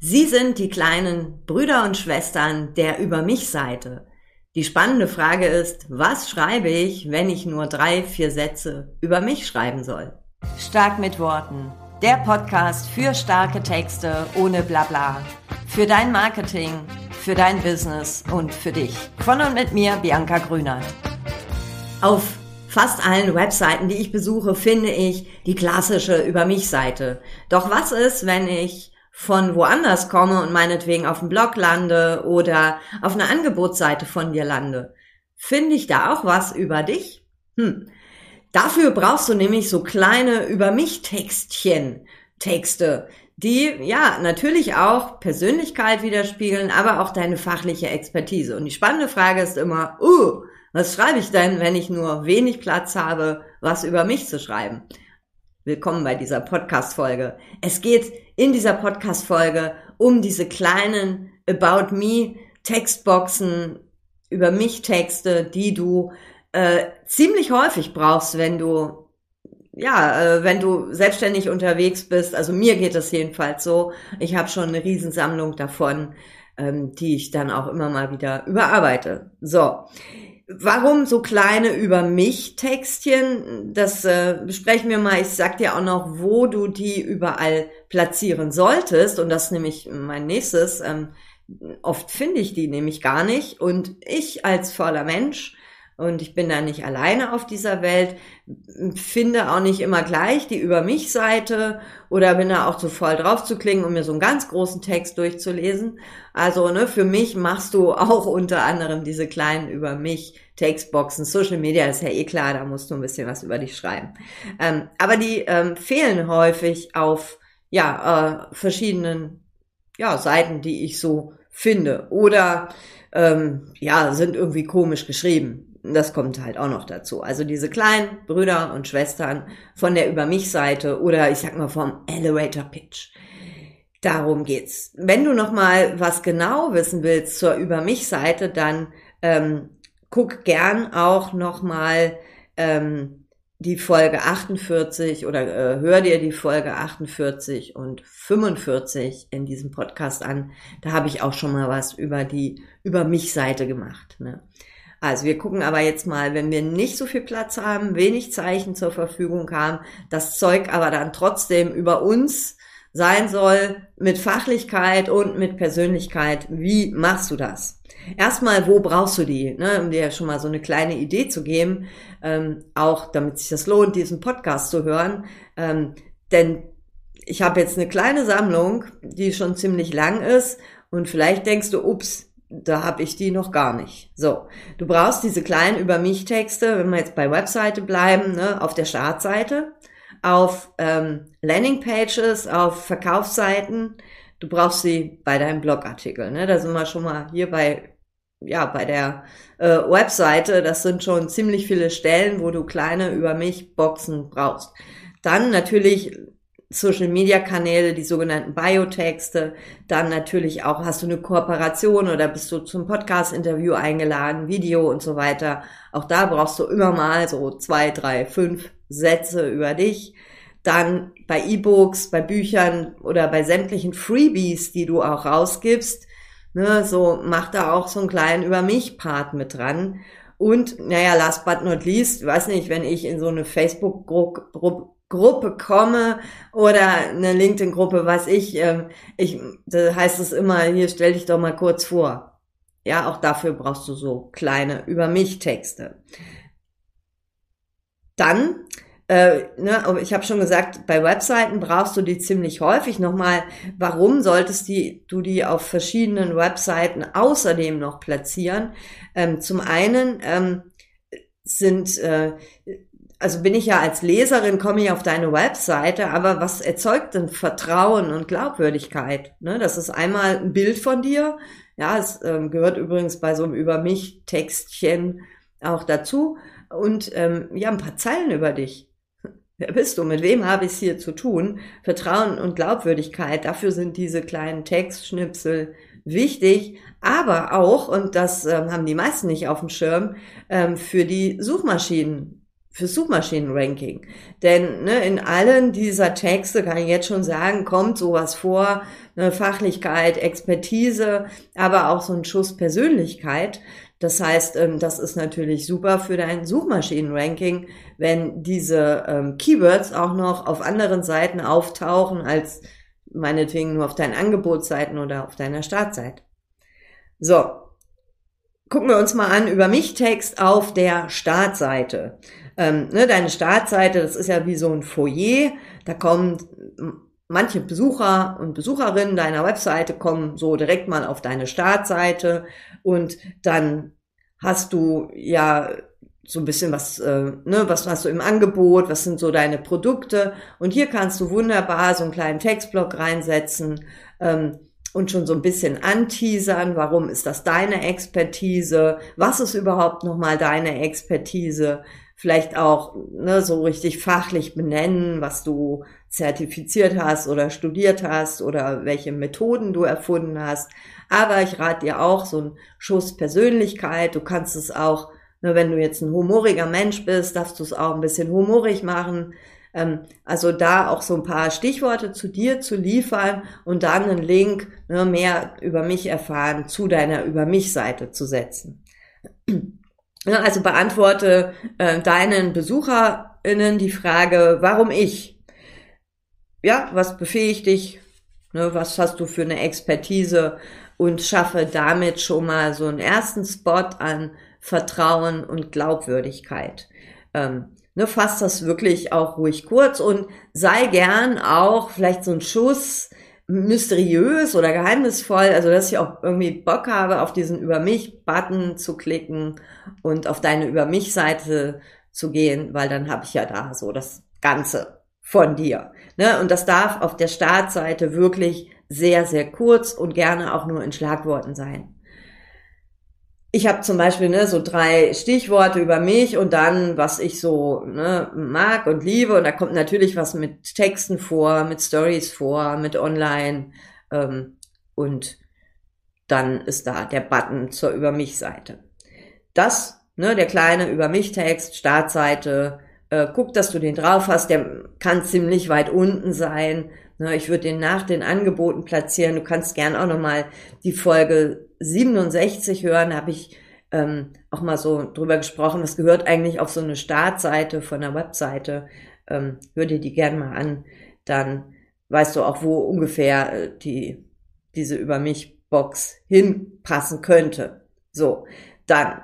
Sie sind die kleinen Brüder und Schwestern der Über mich Seite. Die spannende Frage ist, was schreibe ich, wenn ich nur drei, vier Sätze über mich schreiben soll? Stark mit Worten. Der Podcast für starke Texte ohne Blabla. Für dein Marketing, für dein Business und für dich. Von und mit mir, Bianca Grünert. Auf fast allen Webseiten, die ich besuche, finde ich die klassische Über mich Seite. Doch was ist, wenn ich von woanders komme und meinetwegen auf dem Blog lande oder auf einer Angebotsseite von dir lande, finde ich da auch was über dich? Hm. Dafür brauchst du nämlich so kleine über mich Textchen, Texte, die ja natürlich auch Persönlichkeit widerspiegeln, aber auch deine fachliche Expertise. Und die spannende Frage ist immer, uh, was schreibe ich denn, wenn ich nur wenig Platz habe, was über mich zu schreiben? Willkommen bei dieser Podcast-Folge. Es geht in dieser Podcast-Folge um diese kleinen About Me Textboxen, über mich Texte, die du äh, ziemlich häufig brauchst, wenn du ja, äh, wenn du selbstständig unterwegs bist. Also mir geht es jedenfalls so. Ich habe schon eine Riesensammlung davon, ähm, die ich dann auch immer mal wieder überarbeite. So. Warum so kleine über mich Textchen? Das äh, besprechen wir mal. Ich sag dir auch noch, wo du die überall platzieren solltest. Und das ist nämlich mein nächstes. Ähm, oft finde ich die nämlich gar nicht. Und ich als voller Mensch und ich bin da nicht alleine auf dieser Welt, finde auch nicht immer gleich die Über mich Seite oder bin da auch zu voll drauf zu klingen, um mir so einen ganz großen Text durchzulesen. Also ne, für mich machst du auch unter anderem diese kleinen Über mich Textboxen. Social Media ist ja eh klar, da musst du ein bisschen was über dich schreiben. Ähm, aber die ähm, fehlen häufig auf ja, äh, verschiedenen ja, Seiten, die ich so finde. Oder ähm, ja, sind irgendwie komisch geschrieben. Das kommt halt auch noch dazu. Also diese kleinen Brüder und Schwestern von der Über mich Seite oder ich sag mal vom Elevator Pitch. Darum geht's. Wenn du noch mal was genau wissen willst zur Über mich Seite, dann ähm, guck gern auch noch mal ähm, die Folge 48 oder äh, hör dir die Folge 48 und 45 in diesem Podcast an. Da habe ich auch schon mal was über die Über mich Seite gemacht. Ne? Also wir gucken aber jetzt mal, wenn wir nicht so viel Platz haben, wenig Zeichen zur Verfügung haben, das Zeug aber dann trotzdem über uns sein soll, mit Fachlichkeit und mit Persönlichkeit. Wie machst du das? Erstmal, wo brauchst du die? Ne, um dir schon mal so eine kleine Idee zu geben, ähm, auch damit sich das lohnt, diesen Podcast zu hören. Ähm, denn ich habe jetzt eine kleine Sammlung, die schon ziemlich lang ist und vielleicht denkst du, ups, da habe ich die noch gar nicht. So, du brauchst diese kleinen über mich Texte, wenn wir jetzt bei Webseite bleiben, ne, auf der Startseite, auf ähm, Landingpages, auf Verkaufsseiten. Du brauchst sie bei deinem Blogartikel. Ne? Da sind wir schon mal hier bei ja bei der äh, Webseite. Das sind schon ziemlich viele Stellen, wo du kleine über mich Boxen brauchst. Dann natürlich Social Media Kanäle, die sogenannten Biotexte, dann natürlich auch hast du eine Kooperation oder bist du zum Podcast Interview eingeladen, Video und so weiter. Auch da brauchst du immer mal so zwei, drei, fünf Sätze über dich. Dann bei E-Books, bei Büchern oder bei sämtlichen Freebies, die du auch rausgibst, ne, so mach da auch so einen kleinen über mich Part mit dran. Und, naja, last but not least, weiß nicht, wenn ich in so eine Facebook-Gruppe Gruppe komme oder eine LinkedIn-Gruppe, was ich, äh, ich, da heißt es immer, hier stell dich doch mal kurz vor. Ja, auch dafür brauchst du so kleine über mich Texte. Dann, äh, ne, ich habe schon gesagt, bei Webseiten brauchst du die ziemlich häufig. Nochmal, warum solltest die, du die auf verschiedenen Webseiten außerdem noch platzieren? Ähm, zum einen ähm, sind äh, also bin ich ja als Leserin, komme ich auf deine Webseite, aber was erzeugt denn Vertrauen und Glaubwürdigkeit? Ne, das ist einmal ein Bild von dir. Ja, es ähm, gehört übrigens bei so einem Über mich Textchen auch dazu. Und ähm, ja, ein paar Zeilen über dich. Wer bist du? Mit wem habe ich es hier zu tun? Vertrauen und Glaubwürdigkeit, dafür sind diese kleinen Textschnipsel wichtig, aber auch, und das ähm, haben die meisten nicht auf dem Schirm, ähm, für die Suchmaschinen für Suchmaschinenranking. Denn ne, in allen dieser Texte kann ich jetzt schon sagen, kommt sowas vor, eine Fachlichkeit, Expertise, aber auch so ein Schuss Persönlichkeit. Das heißt, ähm, das ist natürlich super für dein Suchmaschinenranking, wenn diese ähm, Keywords auch noch auf anderen Seiten auftauchen als meinetwegen nur auf deinen Angebotsseiten oder auf deiner Startseite. So, gucken wir uns mal an über mich Text auf der Startseite. Ähm, ne, deine Startseite, das ist ja wie so ein Foyer, da kommen manche Besucher und Besucherinnen deiner Webseite kommen so direkt mal auf deine Startseite. Und dann hast du ja so ein bisschen was, äh, ne, was hast du im Angebot, was sind so deine Produkte? Und hier kannst du wunderbar so einen kleinen Textblock reinsetzen ähm, und schon so ein bisschen anteasern, warum ist das deine Expertise, was ist überhaupt nochmal deine Expertise, vielleicht auch ne, so richtig fachlich benennen, was du zertifiziert hast oder studiert hast oder welche Methoden du erfunden hast. Aber ich rate dir auch so ein Schuss Persönlichkeit. Du kannst es auch, ne, wenn du jetzt ein humoriger Mensch bist, darfst du es auch ein bisschen humorig machen. Ähm, also da auch so ein paar Stichworte zu dir zu liefern und dann einen Link ne, mehr über mich erfahren zu deiner Über mich Seite zu setzen. Also beantworte äh, deinen BesucherInnen die Frage, warum ich? ja, was befähigt dich, ne, was hast du für eine Expertise und schaffe damit schon mal so einen ersten Spot an Vertrauen und Glaubwürdigkeit. Ähm, ne, fass das wirklich auch ruhig kurz und sei gern auch vielleicht so ein Schuss mysteriös oder geheimnisvoll, also dass ich auch irgendwie Bock habe, auf diesen Über mich-Button zu klicken und auf deine Über mich-Seite zu gehen, weil dann habe ich ja da so das Ganze von dir. Ne? Und das darf auf der Startseite wirklich sehr, sehr kurz und gerne auch nur in Schlagworten sein. Ich habe zum Beispiel ne, so drei Stichworte über mich und dann, was ich so ne, mag und liebe. Und da kommt natürlich was mit Texten vor, mit Stories vor, mit Online. Ähm, und dann ist da der Button zur Über mich-Seite. Das, ne, der kleine Über mich-Text, Startseite, äh, guck, dass du den drauf hast, der kann ziemlich weit unten sein. Ne, ich würde den nach den Angeboten platzieren. Du kannst gern auch nochmal die Folge 67 hören, habe ich ähm, auch mal so drüber gesprochen. Das gehört eigentlich auf so eine Startseite von der Webseite. Ähm, hör dir die gern mal an, dann weißt du auch, wo ungefähr äh, die, diese Über mich Box hinpassen könnte. So, dann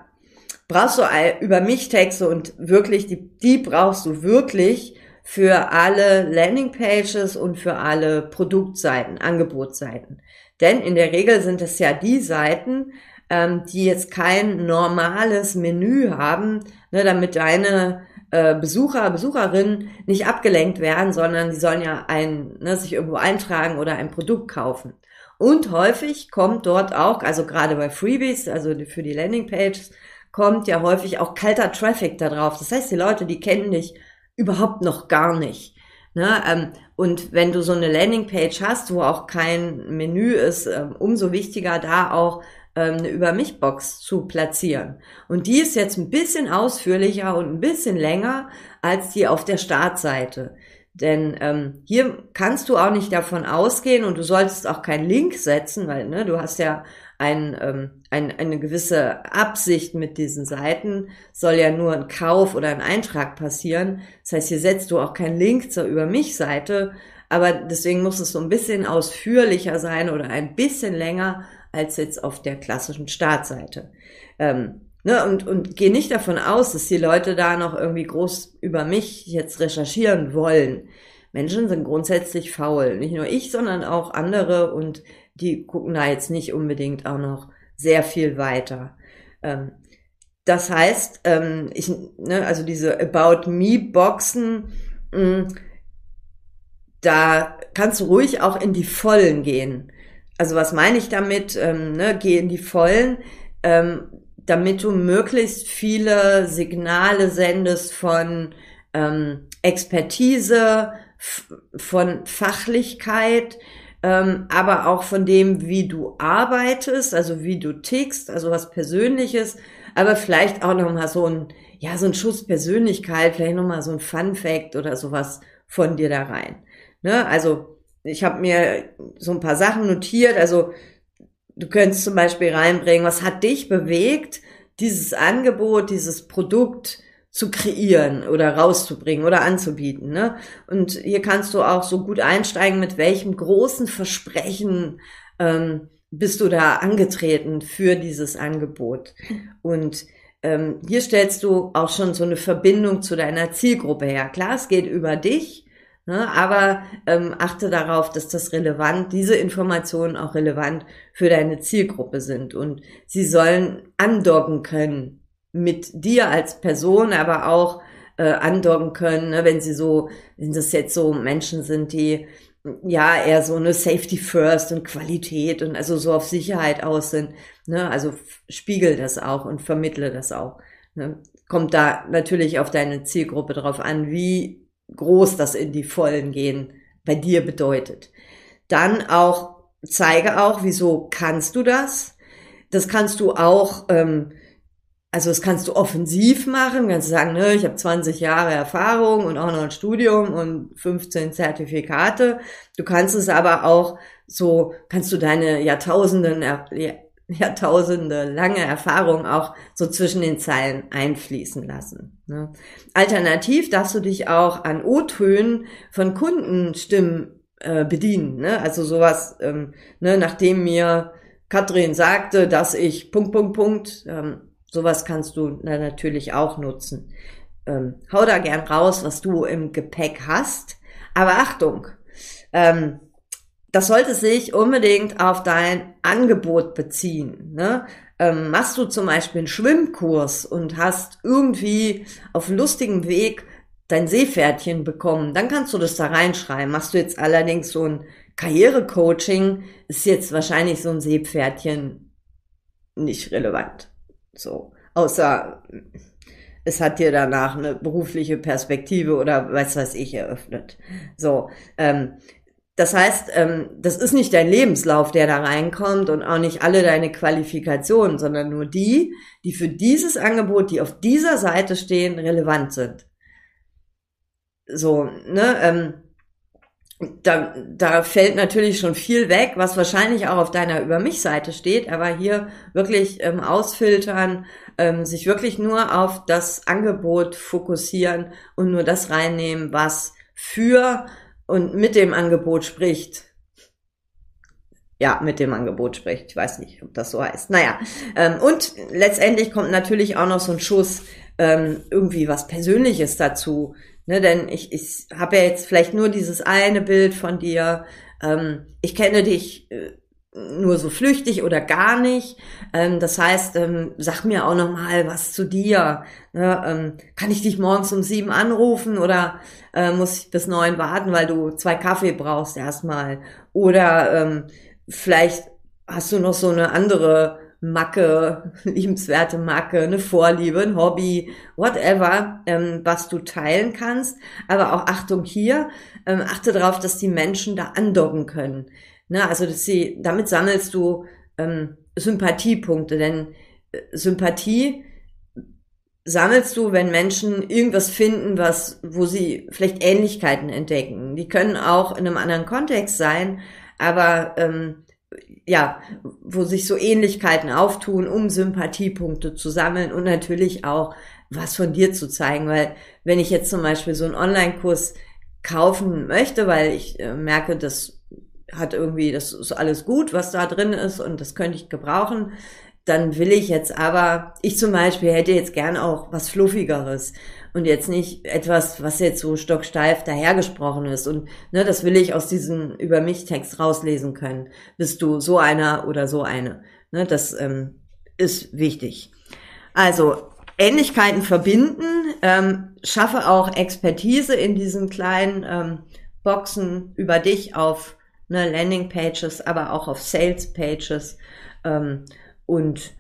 brauchst du über mich Texte und wirklich, die, die brauchst du wirklich für alle Landingpages und für alle Produktseiten, Angebotsseiten. Denn in der Regel sind es ja die Seiten, ähm, die jetzt kein normales Menü haben, ne, damit deine äh, Besucher, Besucherinnen nicht abgelenkt werden, sondern die sollen ja ein, ne, sich irgendwo eintragen oder ein Produkt kaufen. Und häufig kommt dort auch, also gerade bei Freebies, also für die Landingpages, kommt ja häufig auch kalter Traffic da drauf. Das heißt, die Leute, die kennen dich überhaupt noch gar nicht. Ne? Ähm, und wenn du so eine Landingpage hast, wo auch kein Menü ist, ähm, umso wichtiger da auch ähm, eine Über mich Box zu platzieren. Und die ist jetzt ein bisschen ausführlicher und ein bisschen länger als die auf der Startseite. Denn ähm, hier kannst du auch nicht davon ausgehen und du solltest auch keinen Link setzen, weil ne, du hast ja ein, ähm, ein, eine gewisse Absicht mit diesen Seiten, soll ja nur ein Kauf oder ein Eintrag passieren. Das heißt, hier setzt du auch keinen Link zur Über mich Seite, aber deswegen muss es so ein bisschen ausführlicher sein oder ein bisschen länger als jetzt auf der klassischen Startseite. Ähm, ne, und, und geh nicht davon aus, dass die Leute da noch irgendwie groß über mich jetzt recherchieren wollen. Menschen sind grundsätzlich faul. Nicht nur ich, sondern auch andere und die gucken da jetzt nicht unbedingt auch noch sehr viel weiter. Ähm, das heißt, ähm, ich, ne, also diese About Me Boxen, mm, da kannst du ruhig auch in die Vollen gehen. Also was meine ich damit? Ähm, ne, geh in die Vollen, damit du möglichst viele Signale sendest von Expertise, von Fachlichkeit, ähm, aber auch von dem, wie du arbeitest, also wie du tickst, also was Persönliches, aber vielleicht auch nochmal so ein, ja, so ein Schuss Persönlichkeit, vielleicht nochmal so ein Fun Fact oder sowas von dir da rein. Ne? Also ich habe mir so ein paar Sachen notiert. Also du könntest zum Beispiel reinbringen, was hat dich bewegt, dieses Angebot, dieses Produkt zu kreieren oder rauszubringen oder anzubieten. Ne? Und hier kannst du auch so gut einsteigen, mit welchem großen Versprechen ähm, bist du da angetreten für dieses Angebot. Und ähm, hier stellst du auch schon so eine Verbindung zu deiner Zielgruppe her. Klar, es geht über dich, ne, aber ähm, achte darauf, dass das relevant, diese Informationen auch relevant für deine Zielgruppe sind und sie sollen andocken können mit dir als Person, aber auch äh, andocken können, ne, wenn sie so, wenn das jetzt so Menschen sind, die ja eher so eine Safety First und Qualität und also so auf Sicherheit aus sind. Ne? Also spiegel das auch und vermittle das auch. Ne? Kommt da natürlich auf deine Zielgruppe drauf an, wie groß das in die Vollen gehen bei dir bedeutet. Dann auch zeige auch, wieso kannst du das. Das kannst du auch ähm, also das kannst du offensiv machen, kannst sagen, ne, ich habe 20 Jahre Erfahrung und auch noch ein Studium und 15 Zertifikate. Du kannst es aber auch so, kannst du deine Jahrtausenden, Jahrtausende lange Erfahrung auch so zwischen den Zeilen einfließen lassen. Ne? Alternativ darfst du dich auch an O-Tönen von Kundenstimmen äh, bedienen. Ne? Also sowas, ähm, ne, nachdem mir Katrin sagte, dass ich Punkt, Punkt, Punkt, ähm, Sowas kannst du natürlich auch nutzen. Ähm, hau da gern raus, was du im Gepäck hast. Aber Achtung, ähm, das sollte sich unbedingt auf dein Angebot beziehen. Ne? Ähm, machst du zum Beispiel einen Schwimmkurs und hast irgendwie auf lustigem Weg dein Seepferdchen bekommen, dann kannst du das da reinschreiben. Machst du jetzt allerdings so ein Karrierecoaching, ist jetzt wahrscheinlich so ein Seepferdchen nicht relevant. So, außer es hat dir danach eine berufliche Perspektive oder was weiß ich eröffnet. So, ähm, das heißt, ähm, das ist nicht dein Lebenslauf, der da reinkommt und auch nicht alle deine Qualifikationen, sondern nur die, die für dieses Angebot, die auf dieser Seite stehen, relevant sind. So, ne, ähm, da, da fällt natürlich schon viel weg, was wahrscheinlich auch auf deiner Über mich-Seite steht, aber hier wirklich ähm, ausfiltern, ähm, sich wirklich nur auf das Angebot fokussieren und nur das reinnehmen, was für und mit dem Angebot spricht. Ja, mit dem Angebot spricht. Ich weiß nicht, ob das so heißt. Naja, ähm, und letztendlich kommt natürlich auch noch so ein Schuss ähm, irgendwie was Persönliches dazu Ne, denn ich, ich habe ja jetzt vielleicht nur dieses eine Bild von dir. Ähm, ich kenne dich äh, nur so flüchtig oder gar nicht. Ähm, das heißt, ähm, sag mir auch noch mal was zu dir. Ne, ähm, kann ich dich morgens um sieben anrufen oder äh, muss ich bis neun warten, weil du zwei Kaffee brauchst erstmal? Oder ähm, vielleicht hast du noch so eine andere Macke, liebenswerte Macke, eine Vorliebe, ein Hobby, whatever, ähm, was du teilen kannst. Aber auch Achtung hier, ähm, achte darauf, dass die Menschen da andocken können. Ne? Also dass sie, damit sammelst du ähm, Sympathiepunkte, denn äh, Sympathie sammelst du, wenn Menschen irgendwas finden, was, wo sie vielleicht Ähnlichkeiten entdecken. Die können auch in einem anderen Kontext sein, aber ähm, ja, wo sich so Ähnlichkeiten auftun, um Sympathiepunkte zu sammeln und natürlich auch was von dir zu zeigen, weil wenn ich jetzt zum Beispiel so einen Online-Kurs kaufen möchte, weil ich äh, merke, das hat irgendwie, das ist alles gut, was da drin ist und das könnte ich gebrauchen, dann will ich jetzt aber, ich zum Beispiel hätte jetzt gern auch was Fluffigeres und jetzt nicht etwas, was jetzt so stocksteif dahergesprochen ist. Und ne, das will ich aus diesem Über mich Text rauslesen können. Bist du so einer oder so eine? Ne, das ähm, ist wichtig. Also Ähnlichkeiten verbinden, ähm, schaffe auch Expertise in diesen kleinen ähm, Boxen über dich auf ne, Landing Pages, aber auch auf Sales Pages. Ähm, und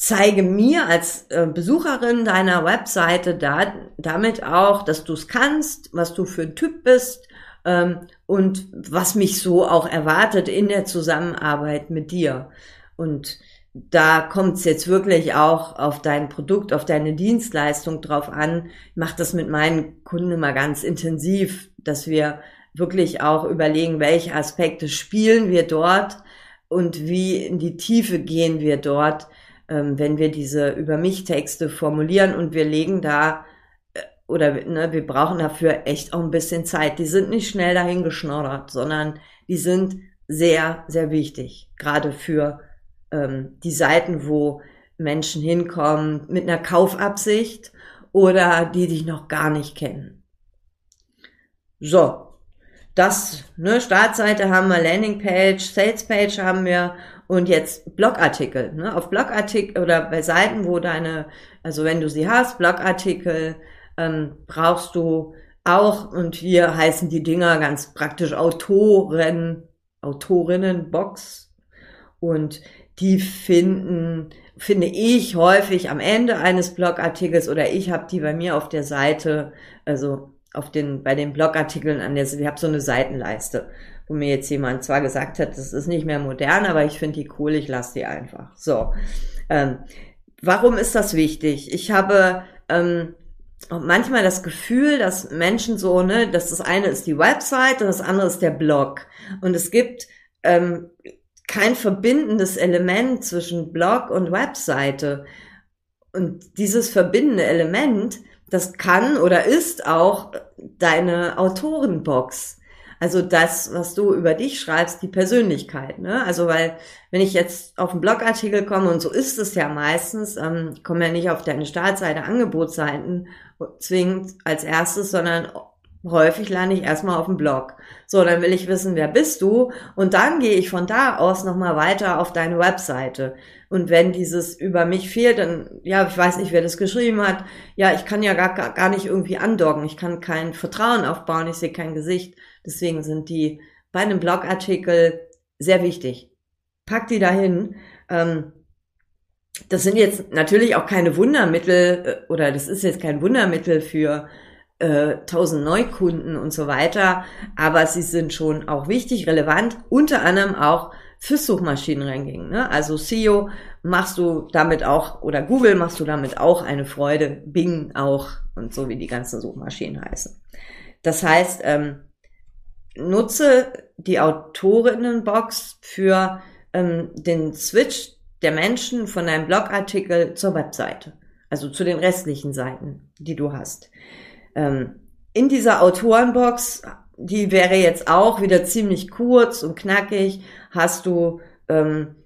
zeige mir als äh, Besucherin deiner Webseite da, damit auch, dass du es kannst, was du für ein Typ bist ähm, und was mich so auch erwartet in der Zusammenarbeit mit dir. Und da kommt es jetzt wirklich auch auf dein Produkt, auf deine Dienstleistung drauf an. Ich mache das mit meinen Kunden immer ganz intensiv, dass wir wirklich auch überlegen, welche Aspekte spielen wir dort und wie in die Tiefe gehen wir dort, ähm, wenn wir diese über mich Texte formulieren und wir legen da äh, oder ne, wir brauchen dafür echt auch ein bisschen Zeit. Die sind nicht schnell dahin geschnoddert, sondern die sind sehr, sehr wichtig, gerade für ähm, die Seiten, wo Menschen hinkommen mit einer Kaufabsicht oder die dich noch gar nicht kennen. So, das, ne, Startseite haben wir, Landingpage, Salespage haben wir und jetzt Blogartikel. Ne? Auf Blogartikel oder bei Seiten, wo deine, also wenn du sie hast, Blogartikel, ähm, brauchst du auch, und wir heißen die Dinger ganz praktisch Autoren, Autorinnenbox. Und die finden, finde ich häufig am Ende eines Blogartikels oder ich habe die bei mir auf der Seite, also auf den, bei den Blogartikeln an der, ich habe so eine Seitenleiste, wo mir jetzt jemand zwar gesagt hat, das ist nicht mehr modern, aber ich finde die cool, ich lasse die einfach. So. Ähm, warum ist das wichtig? Ich habe ähm, manchmal das Gefühl, dass Menschen so, ne, dass das eine ist die Website und das andere ist der Blog. Und es gibt ähm, kein verbindendes Element zwischen Blog und Webseite. Und dieses verbindende Element, das kann oder ist auch deine Autorenbox. Also das, was du über dich schreibst, die Persönlichkeit. Ne? Also weil, wenn ich jetzt auf einen Blogartikel komme, und so ist es ja meistens, ähm, ich komme ja nicht auf deine Startseite, Angebotsseiten zwingend als erstes, sondern häufig lande ich erstmal auf dem Blog. So, dann will ich wissen, wer bist du? Und dann gehe ich von da aus nochmal weiter auf deine Webseite. Und wenn dieses über mich fehlt, dann, ja, ich weiß nicht, wer das geschrieben hat. Ja, ich kann ja gar, gar nicht irgendwie andocken. Ich kann kein Vertrauen aufbauen. Ich sehe kein Gesicht. Deswegen sind die bei einem Blogartikel sehr wichtig. Pack die dahin. Ähm, das sind jetzt natürlich auch keine Wundermittel äh, oder das ist jetzt kein Wundermittel für äh, 1000 Neukunden und so weiter, aber sie sind schon auch wichtig, relevant, unter anderem auch fürs Suchmaschinenranking. Ne? Also SEO machst du damit auch, oder Google machst du damit auch eine Freude, Bing auch und so wie die ganzen Suchmaschinen heißen. Das heißt, ähm, nutze die Autorinnenbox für ähm, den Switch der Menschen von deinem Blogartikel zur Webseite, also zu den restlichen Seiten, die du hast. Ähm, in dieser Autorenbox, die wäre jetzt auch wieder ziemlich kurz und knackig, hast du ähm,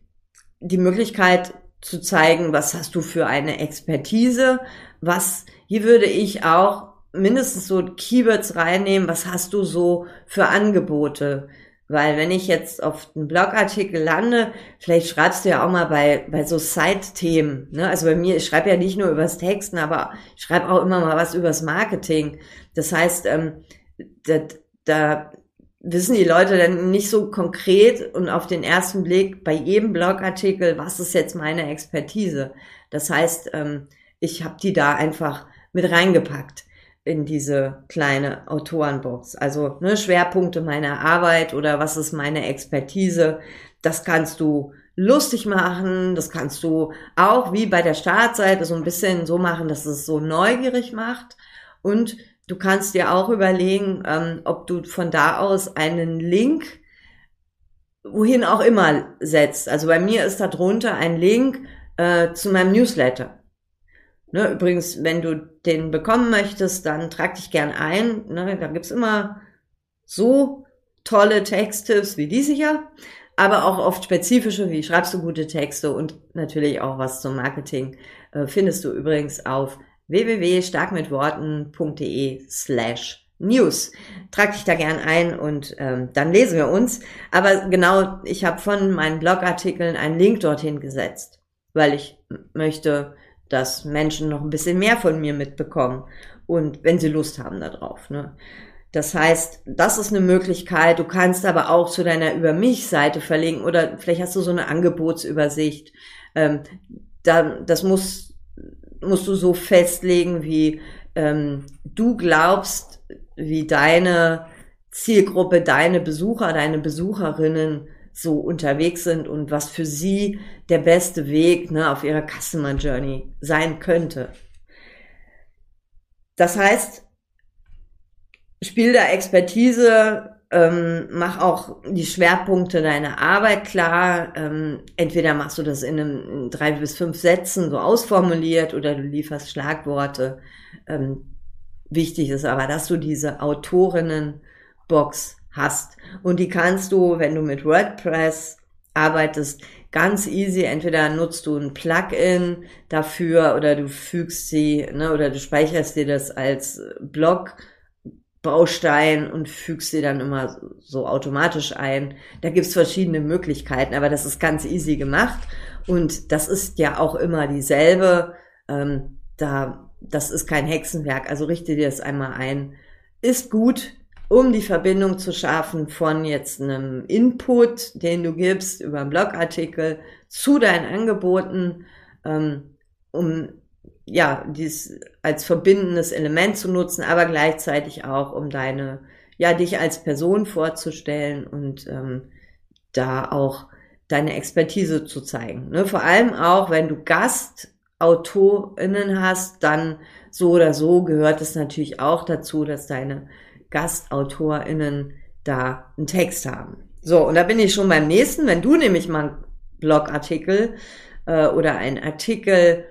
die Möglichkeit zu zeigen, was hast du für eine Expertise, was, hier würde ich auch mindestens so Keywords reinnehmen, was hast du so für Angebote, weil wenn ich jetzt auf einen Blogartikel lande, vielleicht schreibst du ja auch mal bei, bei so Side-Themen. Ne? Also bei mir, ich schreibe ja nicht nur übers Texten, aber ich schreibe auch immer mal was übers Marketing. Das heißt, ähm, da, da wissen die Leute dann nicht so konkret und auf den ersten Blick bei jedem Blogartikel, was ist jetzt meine Expertise. Das heißt, ähm, ich habe die da einfach mit reingepackt in diese kleine Autorenbox. Also ne, Schwerpunkte meiner Arbeit oder was ist meine Expertise. Das kannst du lustig machen, das kannst du auch wie bei der Startseite so ein bisschen so machen, dass es so neugierig macht. Und du kannst dir auch überlegen, ähm, ob du von da aus einen Link wohin auch immer setzt. Also bei mir ist da drunter ein Link äh, zu meinem Newsletter. Ne, übrigens, wenn du den bekommen möchtest, dann trag dich gern ein. Ne, da gibt's immer so tolle Texttipps wie diese hier, aber auch oft spezifische, wie schreibst du gute Texte und natürlich auch was zum Marketing äh, findest du übrigens auf www.starkmitworten.de slash News. Trag dich da gern ein und ähm, dann lesen wir uns. Aber genau, ich habe von meinen Blogartikeln einen Link dorthin gesetzt, weil ich möchte dass Menschen noch ein bisschen mehr von mir mitbekommen und wenn sie Lust haben darauf. Ne? Das heißt, das ist eine Möglichkeit. Du kannst aber auch zu deiner Über mich-Seite verlinken oder vielleicht hast du so eine Angebotsübersicht. Ähm, da, das muss, musst du so festlegen, wie ähm, du glaubst, wie deine Zielgruppe, deine Besucher, deine Besucherinnen so unterwegs sind und was für sie der beste Weg ne, auf ihrer Customer Journey sein könnte. Das heißt, spiel da Expertise, ähm, mach auch die Schwerpunkte deiner Arbeit klar. Ähm, entweder machst du das in, einem, in drei bis fünf Sätzen so ausformuliert oder du lieferst Schlagworte. Ähm, wichtig ist aber, dass du diese Autorinnenbox hast. Und die kannst du, wenn du mit WordPress arbeitest, ganz easy. Entweder nutzt du ein Plugin dafür oder du fügst sie, ne, oder du speicherst dir das als Blog. Baustein und fügst sie dann immer so automatisch ein. Da gibt's verschiedene Möglichkeiten, aber das ist ganz easy gemacht und das ist ja auch immer dieselbe. Ähm, da, das ist kein Hexenwerk, also richte dir das einmal ein. Ist gut, um die Verbindung zu schaffen von jetzt einem Input, den du gibst über einen Blogartikel zu deinen Angeboten, ähm, um ja, dies als verbindendes Element zu nutzen, aber gleichzeitig auch, um deine, ja, dich als Person vorzustellen und ähm, da auch deine Expertise zu zeigen. Ne? Vor allem auch, wenn du GastautorInnen hast, dann so oder so gehört es natürlich auch dazu, dass deine GastautorInnen da einen Text haben. So, und da bin ich schon beim nächsten. Wenn du nämlich mal einen Blogartikel äh, oder einen Artikel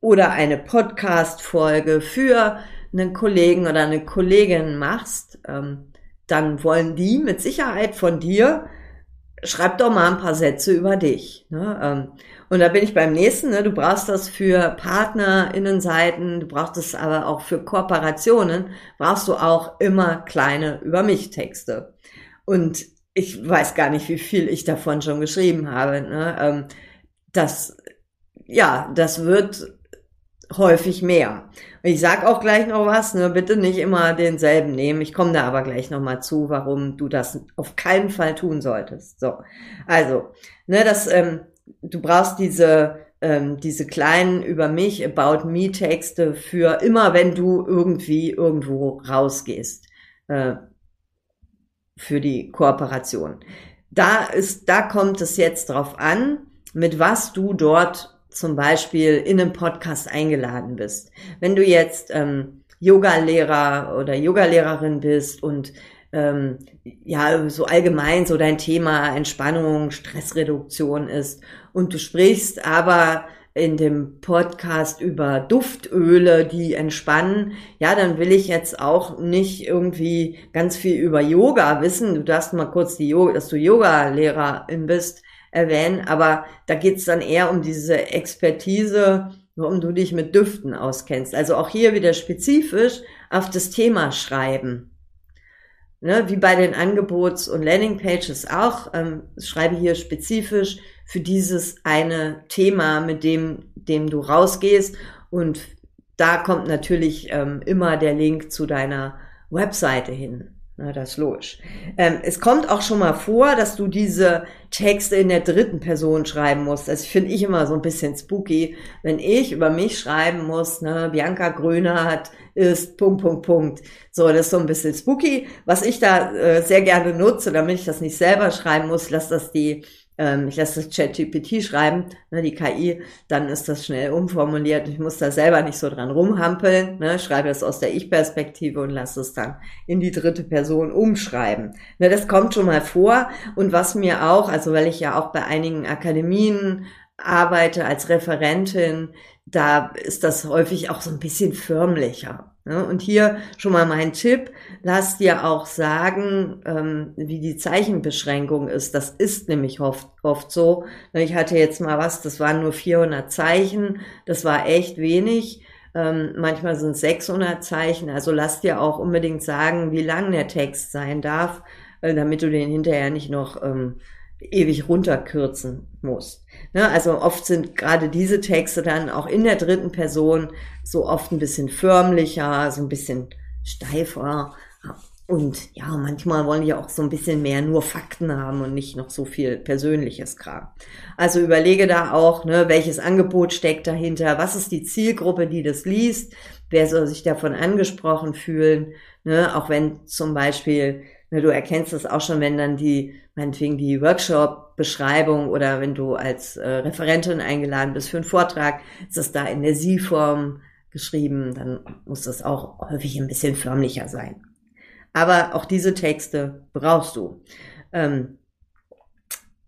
oder eine Podcast-Folge für einen Kollegen oder eine Kollegin machst, ähm, dann wollen die mit Sicherheit von dir, schreib doch mal ein paar Sätze über dich. Ne? Ähm, und da bin ich beim nächsten, ne? du brauchst das für PartnerInnenseiten, du brauchst es aber auch für Kooperationen, brauchst du auch immer kleine Über mich Texte. Und ich weiß gar nicht, wie viel ich davon schon geschrieben habe. Ne? Ähm, das, ja, das wird häufig mehr. Ich sag auch gleich noch was, ne, bitte nicht immer denselben nehmen. Ich komme da aber gleich noch mal zu, warum du das auf keinen Fall tun solltest. So, also, ne, das ähm, du brauchst diese, ähm, diese kleinen über mich, about me Texte für immer, wenn du irgendwie irgendwo rausgehst, äh, für die Kooperation. Da ist, da kommt es jetzt drauf an, mit was du dort zum Beispiel in einem Podcast eingeladen bist. Wenn du jetzt ähm, Yoga-Lehrer oder Yoga-Lehrerin bist und ähm, ja, so allgemein so dein Thema Entspannung, Stressreduktion ist und du sprichst aber in dem Podcast über Duftöle, die entspannen, ja, dann will ich jetzt auch nicht irgendwie ganz viel über Yoga wissen. Du darfst mal kurz die Yoga, dass du Yoga-Lehrerin bist, erwähnen, aber da geht's dann eher um diese Expertise, warum du dich mit Düften auskennst. Also auch hier wieder spezifisch auf das Thema schreiben ne, wie bei den Angebots- und Landingpages auch, ähm, schreibe hier spezifisch für dieses eine Thema, mit dem, dem du rausgehst. Und da kommt natürlich ähm, immer der Link zu deiner Webseite hin. Na, das ist logisch. Ähm, es kommt auch schon mal vor, dass du diese Texte in der dritten Person schreiben musst. Das finde ich immer so ein bisschen spooky, wenn ich über mich schreiben muss. Ne? Bianca Gröner hat ist Punkt, Punkt, Punkt. So, das ist so ein bisschen spooky. Was ich da äh, sehr gerne nutze, damit ich das nicht selber schreiben muss, lass das die ähm, ich lasse das ChatGPT schreiben, ne, die KI, dann ist das schnell umformuliert. Ich muss da selber nicht so dran rumhampeln, ne, schreibe das aus der Ich-Perspektive und lasse es dann in die dritte Person umschreiben. Ne, das kommt schon mal vor. Und was mir auch, also weil ich ja auch bei einigen Akademien arbeite als Referentin, da ist das häufig auch so ein bisschen förmlicher. Ne? Und hier schon mal mein Tipp, lass dir auch sagen, ähm, wie die Zeichenbeschränkung ist. Das ist nämlich oft, oft so. Ich hatte jetzt mal was, das waren nur 400 Zeichen, das war echt wenig. Ähm, manchmal sind es 600 Zeichen, also lass dir auch unbedingt sagen, wie lang der Text sein darf, äh, damit du den hinterher nicht noch ähm, ewig runterkürzen musst. Ne? Also oft sind gerade diese Texte dann auch in der dritten Person so oft ein bisschen förmlicher, so ein bisschen steifer. Und ja, manchmal wollen die auch so ein bisschen mehr nur Fakten haben und nicht noch so viel persönliches Kram. Also überlege da auch, ne, welches Angebot steckt dahinter, was ist die Zielgruppe, die das liest, wer soll sich davon angesprochen fühlen, ne, auch wenn zum Beispiel Ne, du erkennst es auch schon, wenn dann die, meinetwegen die Workshop-Beschreibung oder wenn du als äh, Referentin eingeladen bist für einen Vortrag, ist das da in der Sie-Form geschrieben, dann muss das auch häufig ein bisschen förmlicher sein. Aber auch diese Texte brauchst du. Ähm,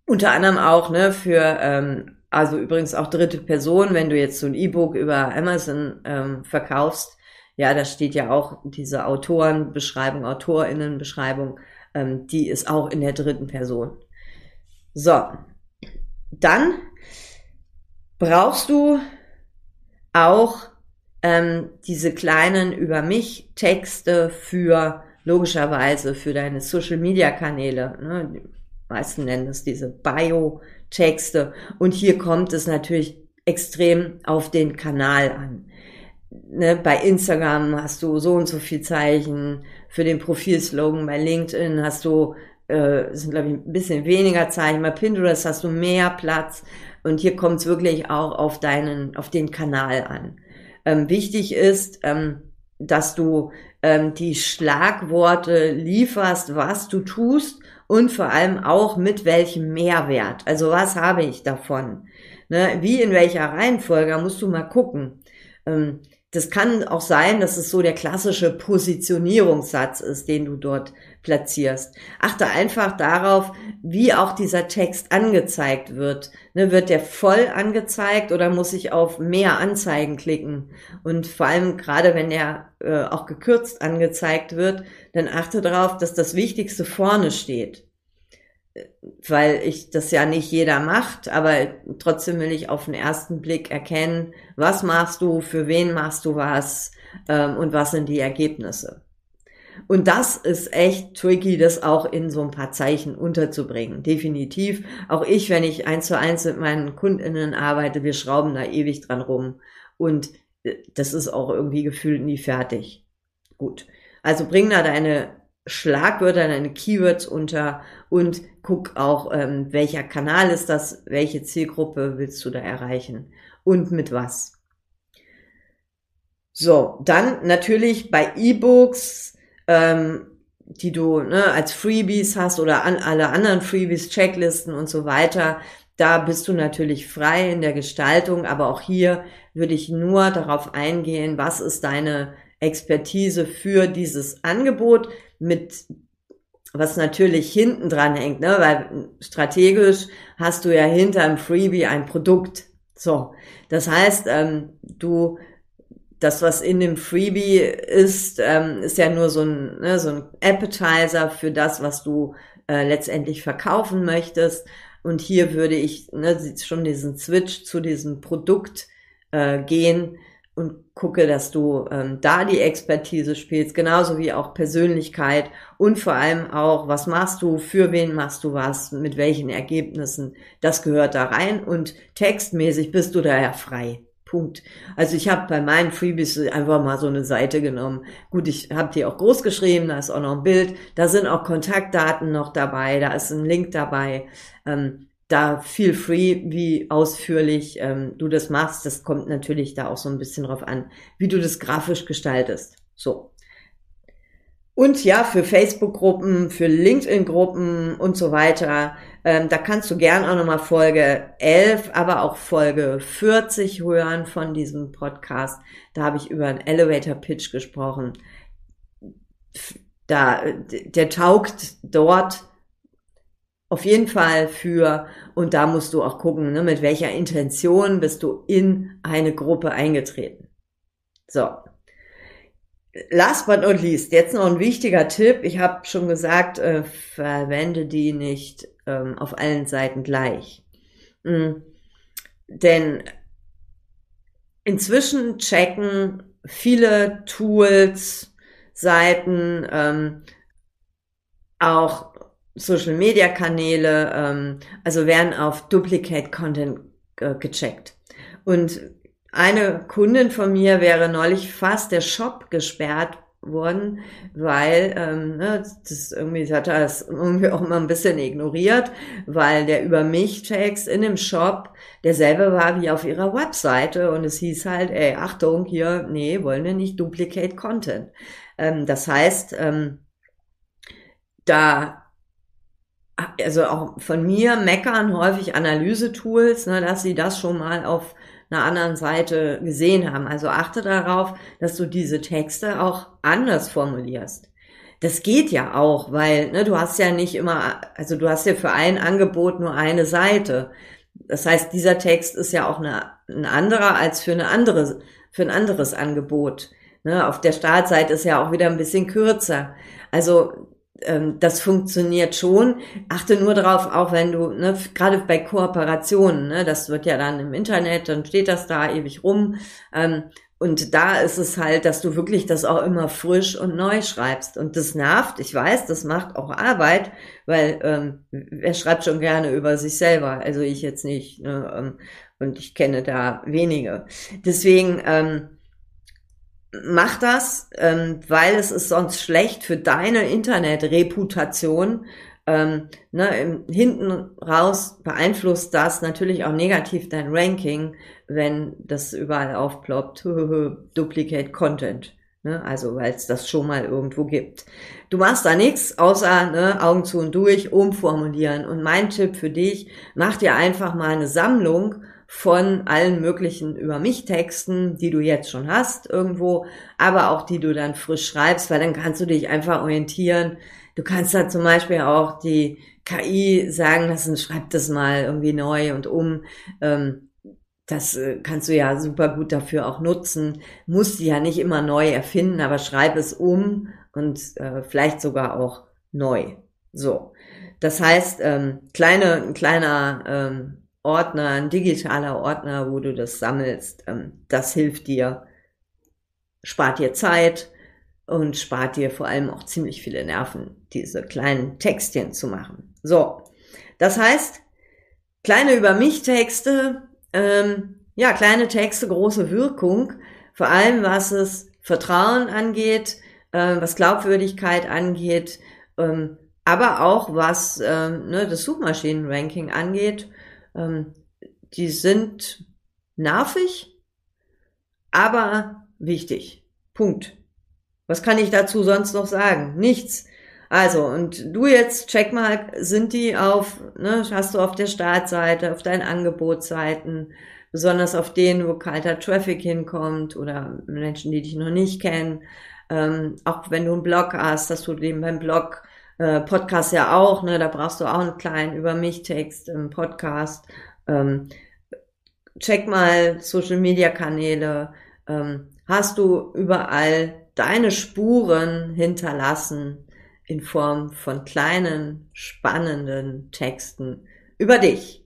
unter anderem auch ne, für, ähm, also übrigens auch dritte Person, wenn du jetzt so ein E-Book über Amazon ähm, verkaufst, ja, da steht ja auch diese Autorenbeschreibung, Autorinnenbeschreibung, ähm, die ist auch in der dritten Person. So, dann brauchst du auch ähm, diese kleinen über mich Texte für logischerweise für deine Social Media Kanäle. Ne? Die meisten nennen es diese Bio-Texte. Und hier kommt es natürlich extrem auf den Kanal an ne, bei Instagram hast du so und so viel Zeichen, für den Profilslogan bei LinkedIn hast du, äh, sind glaube ich ein bisschen weniger Zeichen, bei Pinterest hast du mehr Platz und hier kommt es wirklich auch auf deinen, auf den Kanal an. Ähm, wichtig ist, ähm, dass du ähm, die Schlagworte lieferst, was du tust und vor allem auch mit welchem Mehrwert. Also was habe ich davon? Ne, wie in welcher Reihenfolge musst du mal gucken. Ähm, das kann auch sein, dass es so der klassische Positionierungssatz ist, den du dort platzierst. Achte einfach darauf, wie auch dieser Text angezeigt wird. Ne, wird der voll angezeigt oder muss ich auf mehr Anzeigen klicken? Und vor allem gerade wenn er äh, auch gekürzt angezeigt wird, dann achte darauf, dass das Wichtigste vorne steht weil ich das ja nicht jeder macht, aber trotzdem will ich auf den ersten Blick erkennen, was machst du, für wen machst du was ähm, und was sind die Ergebnisse. Und das ist echt tricky, das auch in so ein paar Zeichen unterzubringen. Definitiv. Auch ich, wenn ich eins zu eins mit meinen KundInnen arbeite, wir schrauben da ewig dran rum. Und äh, das ist auch irgendwie gefühlt nie fertig. Gut. Also bring da deine Schlagwörter, deine Keywords unter und guck auch, ähm, welcher Kanal ist das, welche Zielgruppe willst du da erreichen und mit was. So, dann natürlich bei E-Books, ähm, die du ne, als Freebies hast oder an alle anderen Freebies, Checklisten und so weiter, da bist du natürlich frei in der Gestaltung, aber auch hier würde ich nur darauf eingehen, was ist deine Expertise für dieses Angebot mit was natürlich hinten dran hängt, ne? weil strategisch hast du ja hinter einem Freebie ein Produkt. So, das heißt, ähm, du das, was in dem Freebie ist, ähm, ist ja nur so ein, ne, so ein Appetizer für das, was du äh, letztendlich verkaufen möchtest. Und hier würde ich ne, schon diesen Switch zu diesem Produkt äh, gehen, und gucke, dass du ähm, da die Expertise spielst, genauso wie auch Persönlichkeit und vor allem auch, was machst du, für wen machst du was, mit welchen Ergebnissen, das gehört da rein und textmäßig bist du daher frei. Punkt. Also ich habe bei meinen Freebies einfach mal so eine Seite genommen. Gut, ich habe die auch groß geschrieben, da ist auch noch ein Bild, da sind auch Kontaktdaten noch dabei, da ist ein Link dabei. Ähm, da feel free, wie ausführlich ähm, du das machst. Das kommt natürlich da auch so ein bisschen drauf an, wie du das grafisch gestaltest. So. Und ja, für Facebook-Gruppen, für LinkedIn-Gruppen und so weiter, ähm, da kannst du gern auch nochmal Folge 11, aber auch Folge 40 hören von diesem Podcast. Da habe ich über einen Elevator-Pitch gesprochen. Da, der taugt dort auf jeden Fall für, und da musst du auch gucken, ne, mit welcher Intention bist du in eine Gruppe eingetreten. So. Last but not least, jetzt noch ein wichtiger Tipp. Ich habe schon gesagt, äh, verwende die nicht ähm, auf allen Seiten gleich. Mhm. Denn inzwischen checken viele Tools, Seiten, ähm, auch Social Media Kanäle, ähm, also werden auf Duplicate Content äh, gecheckt. Und eine Kundin von mir wäre neulich fast der Shop gesperrt worden, weil ähm, ne, das irgendwie hat das irgendwie auch immer ein bisschen ignoriert, weil der über mich Text in dem Shop derselbe war wie auf ihrer Webseite und es hieß halt, ey, Achtung, hier, nee, wollen wir nicht Duplicate Content. Ähm, das heißt, ähm, da, also auch von mir meckern häufig Analysetools, ne, dass sie das schon mal auf einer anderen Seite gesehen haben. Also achte darauf, dass du diese Texte auch anders formulierst. Das geht ja auch, weil ne, du hast ja nicht immer, also du hast ja für ein Angebot nur eine Seite. Das heißt, dieser Text ist ja auch eine, ein anderer als für eine andere, für ein anderes Angebot. Ne, auf der Startseite ist ja auch wieder ein bisschen kürzer. Also ähm, das funktioniert schon. Achte nur darauf, auch wenn du, ne, gerade bei Kooperationen, ne, das wird ja dann im Internet, dann steht das da ewig rum. Ähm, und da ist es halt, dass du wirklich das auch immer frisch und neu schreibst. Und das nervt, ich weiß, das macht auch Arbeit, weil ähm, wer schreibt schon gerne über sich selber? Also ich jetzt nicht. Ne? Ähm, und ich kenne da wenige. Deswegen ähm, mach das, ähm, weil es ist sonst schlecht für deine Internetreputation. Ähm, ne, hinten raus beeinflusst das natürlich auch negativ dein Ranking, wenn das überall aufploppt, Duplicate Content. Ne, also weil es das schon mal irgendwo gibt. Du machst da nichts außer ne, Augen zu und durch, umformulieren. Und mein Tipp für dich, mach dir einfach mal eine Sammlung von allen möglichen über mich Texten, die du jetzt schon hast irgendwo, aber auch die du dann frisch schreibst, weil dann kannst du dich einfach orientieren. Du kannst da zum Beispiel auch die KI sagen lassen, schreib das mal irgendwie neu und um. Ähm, das äh, kannst du ja super gut dafür auch nutzen. Musst du ja nicht immer neu erfinden, aber schreib es um und äh, vielleicht sogar auch neu. So. Das heißt, ähm, kleine, ein kleiner ähm, Ordner, ein digitaler Ordner, wo du das sammelst. Ähm, das hilft dir, spart dir Zeit und spart dir vor allem auch ziemlich viele Nerven, diese kleinen Textchen zu machen. So, das heißt, kleine über mich Texte, ähm, ja, kleine Texte, große Wirkung, vor allem was es Vertrauen angeht, äh, was Glaubwürdigkeit angeht, ähm, aber auch was äh, ne, das Suchmaschinenranking angeht ähm, die sind nervig, aber wichtig. Punkt. Was kann ich dazu sonst noch sagen? Nichts. Also, und du jetzt check mal, sind die auf, ne, hast du auf der Startseite, auf deinen Angebotsseiten, besonders auf denen, wo kalter Traffic hinkommt oder Menschen, die dich noch nicht kennen. Ähm, auch wenn du einen Blog hast, dass du den beim Blog äh, Podcast ja auch, ne, da brauchst du auch einen kleinen Über mich Text im Podcast. Ähm, check mal Social Media Kanäle. Ähm, hast du überall deine Spuren hinterlassen in Form von kleinen, spannenden Texten über dich.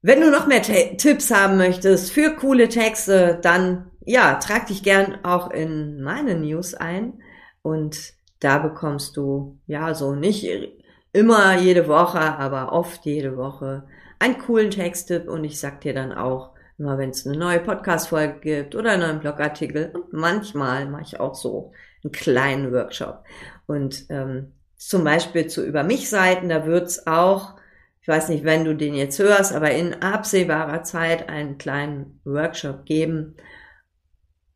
Wenn du noch mehr Tipps haben möchtest für coole Texte, dann ja, trag dich gern auch in meine News ein und da bekommst du, ja, so nicht immer jede Woche, aber oft jede Woche einen coolen Texttipp und ich sag dir dann auch, immer wenn es eine neue Podcast-Folge gibt oder einen neuen Blogartikel und manchmal mache ich auch so einen kleinen Workshop. Und ähm, zum Beispiel zu Über mich Seiten, da wird's auch, ich weiß nicht, wenn du den jetzt hörst, aber in absehbarer Zeit einen kleinen Workshop geben,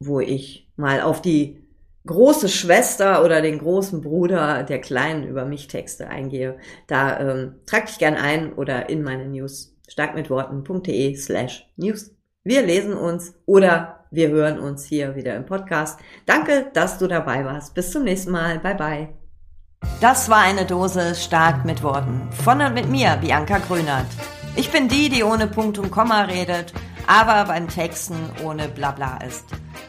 wo ich mal auf die große Schwester oder den großen Bruder der Kleinen über mich Texte eingehe, da ähm, trag dich gern ein oder in meine News starkmitworten.de slash news. Wir lesen uns oder wir hören uns hier wieder im Podcast. Danke, dass du dabei warst. Bis zum nächsten Mal. Bye bye. Das war eine Dose stark mit Worten. Von und mit mir, Bianca Grünert. Ich bin die, die ohne Punkt und Komma redet, aber beim Texten ohne Blabla ist.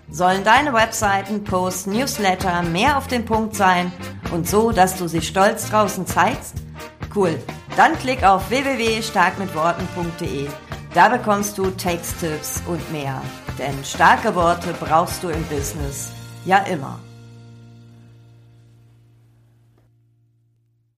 Sollen deine Webseiten, Posts, Newsletter mehr auf den Punkt sein und so, dass du sie stolz draußen zeigst? Cool. Dann klick auf www.starkmitworten.de. Da bekommst du Texttipps und mehr. Denn starke Worte brauchst du im Business ja immer.